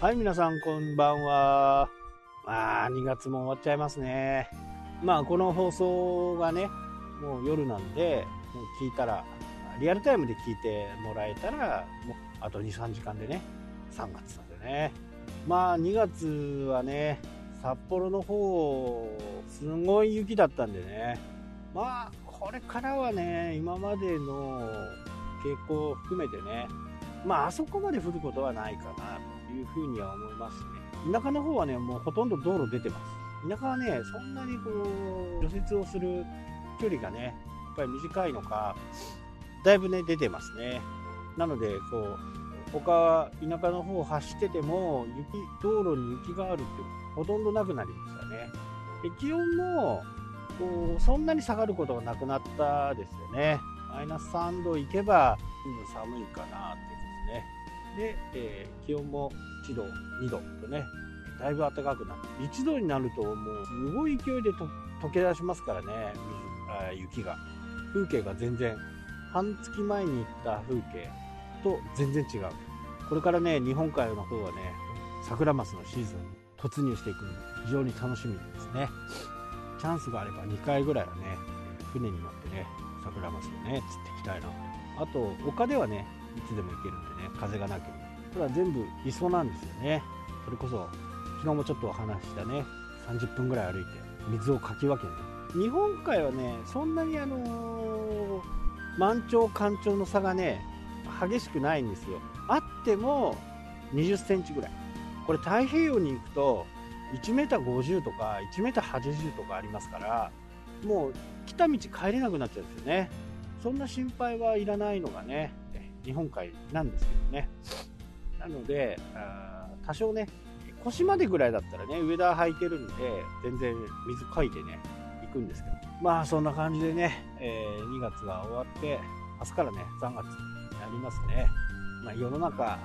はい、皆さんこんばんは。まあ、2月も終わっちゃいますね。まあ、この放送がね、もう夜なんで、もう聞いたら、リアルタイムで聞いてもらえたら、もうあと2、3時間でね、3月なんでね。まあ、2月はね、札幌の方、すごい雪だったんでね。まあ、これからはね、今までの傾向を含めてね、まあ、あそこまで降ることはないかなというふうには思いますね。田舎の方はね、もうほとんど道路出てます。田舎はね、そんなにこう、除雪をする距離がね、やっぱり短いのか、だいぶね、出てますね。なので、こう、他、田舎の方を走ってても、雪、道路に雪があるってほとんどなくなりましたね。で気温も、こう、そんなに下がることがなくなったですよね。マイナス3度いけば、うん寒いかなっていうですね。で、えー気温も1度、2度とね、だいぶ暖かくなって、1度になるともうすごい勢いでと溶け出しますからね、水あー雪が。風景が全然、半月前に行った風景と全然違う。これからね、日本海の方はね、桜マスのシーズンに突入していくので、非常に楽しみですね。チャンスがあれば2回ぐらいはね、船に乗ってね、桜マスをね、釣っていきたいな。あと、丘ではね、つでも行けるんでね、風がなければ。ただ全部磯なんですよね。それこそ、昨日もちょっとお話ししたね、30分ぐらい歩いて、水をかき分けて。日本海はね、そんなにあのー満潮干潮の差がね、激しくないんですよ。あっても20センチぐらい。これ太平洋に行くと、1メーター50とか1メーター80とかありますから、もう来た道帰れなくなっちゃうんですよね。そんな心配はいらないのがね、日本海なんですけどね。なので、あ多少ね、腰までぐらいだったらね、ウェダー履いてるんで、全然水かいてね、行くんですけど。まあそんな感じでね、えー2月が終わって、明日からね、3月になりますね。まあ世の中、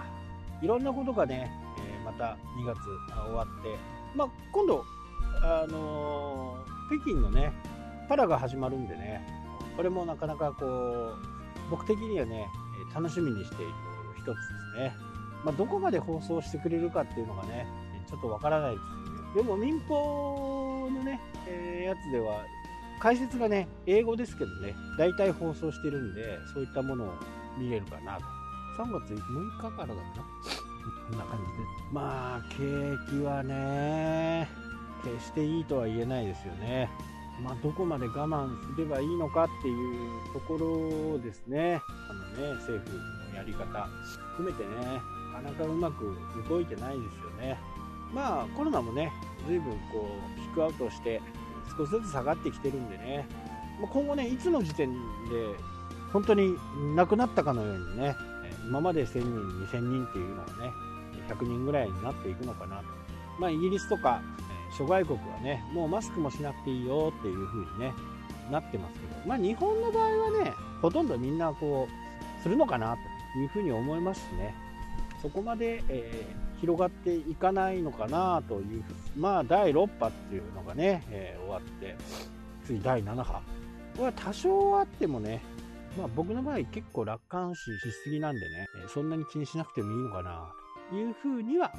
いろんなことがね、えーまた2月が終わって、まあ今度、あのー北京のね、パラが始まるんでね、これもなかなかこう、僕的にはね、ー楽しみにしている一つですね。まあ、どこまで放送してくれるかっていうのがね、ちょっとわからないですでも民放のね、えーやつでは、解説がね、英語ですけどね、大体放送してるんで、そういったものを見れるかなと。3月6日からだな。こんな感じで。まあ、景気はね、決していいとは言えないですよね。まあ、どこまで我慢すればいいのかっていうところですね。あのね、政府のやり方含めてね、なかなかうまく動いてないですよね。まあ、コロナもね、随分こう、ピックアウトして、少しずつ下がってきてるんでね、ま今後ね、いつの時点で、本当に亡くなったかのようにね、今まで1000人、2000人っていうのがね、100人ぐらいになっていくのかなと。まあ、イギリスとか、諸外国はね、もうマスクもしなくていいよっていう風にね、なってますけど、まあ、日本の場合はね、ほとんどみんなこう、するのかなという風に思いますしね、そこまで、えー広がっていかないのかなというまあ、第6波っていうのがね、えー終わって、次第7波。これは多少あってもね、まあ僕の場合結構楽観視しすぎなんでね、そんなに気にしなくてもいいのかなというふうには、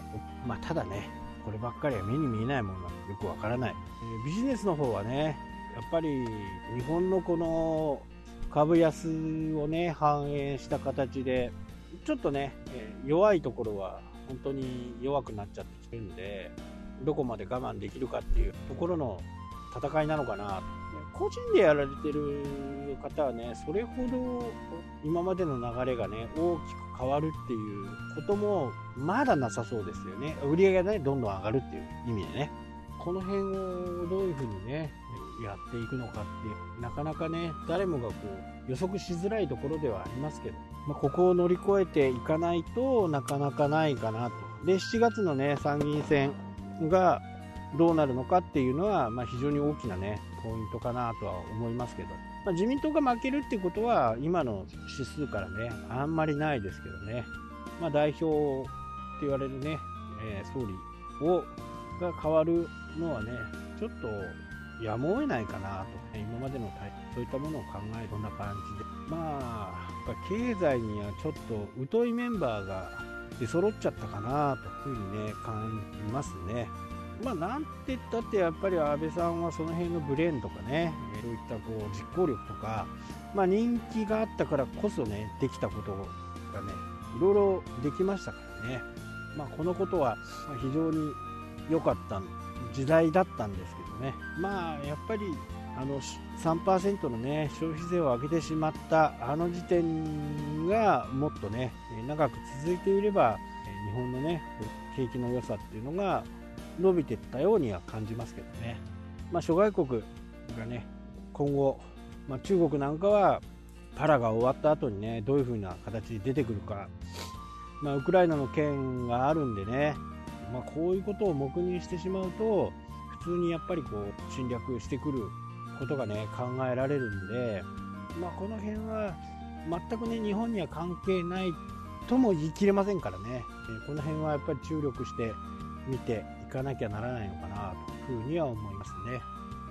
まあただね、こればっかりは目に見えないものなのよくわからない、えビジネスの方はね、やっぱり日本のこの株安をね、反映した形で、ちょっとね、え弱いところは本当に弱くなっちゃってきてるんで、どこまで我慢できるかっていうところの戦いなのかな。個人でやられてる方はね、それほど今までの流れがね、大きく変わるっていうこともまだなさそうですよね。売り上げがね、どんどん上がるっていう意味でね。この辺をどういうふうにね、やっていくのかって、なかなかね、誰もがこう予測しづらいところではありますけど、まあ、ここを乗り越えていかないとなかなかないかなと。で、7月のね、参議院選がどうなるのかっていうのは、まあ、非常に大きなね、ポイントかなとは思いますけど、まあ、自民党が負けるっていうことは、今の指数からね、あんまりないですけどね、まあ、代表って言われるね、えー総理をが変わるのはね、ちょっとやむを得ないかなと、ね今までの対そういったものを考えるこんな感じで、まあ、やっぱ経済にはちょっと疎いメンバーが出揃っちゃったかなというふうにね感じますね。まあ、なんて言ったってやっぱり安倍さんはその辺のブレーンとかねそういったこう実行力とか、まあ、人気があったからこそねできたことがねいろいろできましたからね、まあ、このことは非常に良かった時代だったんですけどね。まあやっぱりあの3%のね消費税を上げてしまったあの時点がもっとね長く続いていれば日本のね景気の良さっていうのが伸びていったようには感じますけどね、まあ、諸外国がね今後、まあ、中国なんかはパラが終わった後にねどういう風な形で出てくるか、まあ、ウクライナの件があるんでね、まあ、こういうことを黙認してしまうと普通にやっぱりこう侵略してくることがね考えられるんで、まあ、この辺は全くね日本には関係ないとも言い切れませんからね。この辺はやっぱり注力して見ていかなきゃならないのかなというふうには思いますね。やっ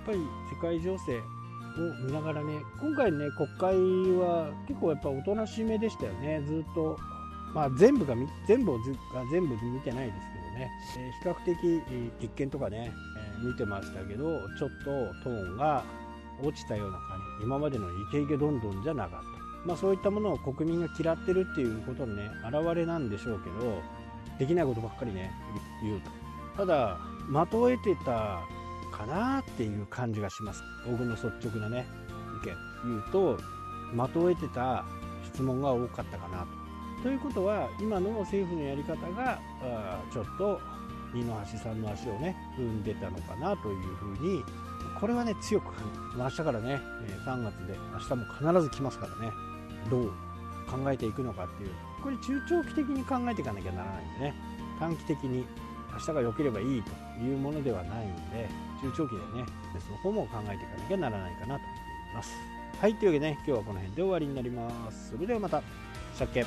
ぱり世界情勢を見ながらね今回ね国会は結構やっぱおとなしめでしたよね。ずっと、まあ、全部が全部が全部見てないですけどね、え、比較的立憲とかね、え、見てましたけどちょっとトーンが落ちたような感じ。今までのイケイケどんどんじゃなかった、まあ、そういったものを国民が嫌ってるっていうことのね表れなんでしょうけどできないことばっかりね言うと。ただ的を得てたかなっていう感じがします。僕の率直なね意見。言うと的を得てた質問が多かったかなと。ということは今の政府のやり方がちょっと二の足三の足をね踏んでたのかなというふうにこれはね強く感じ明日からね3月で明日も必ず来ますからね。どう考えていくのかっていうこれ中長期的に考えていかなきゃならないんでね。短期的に明日が良ければいいというものではないので中長期でねその方も考えていかなきゃならないかなと思います。はいというわけでね今日はこの辺で終わりになります。それではまた。したっけ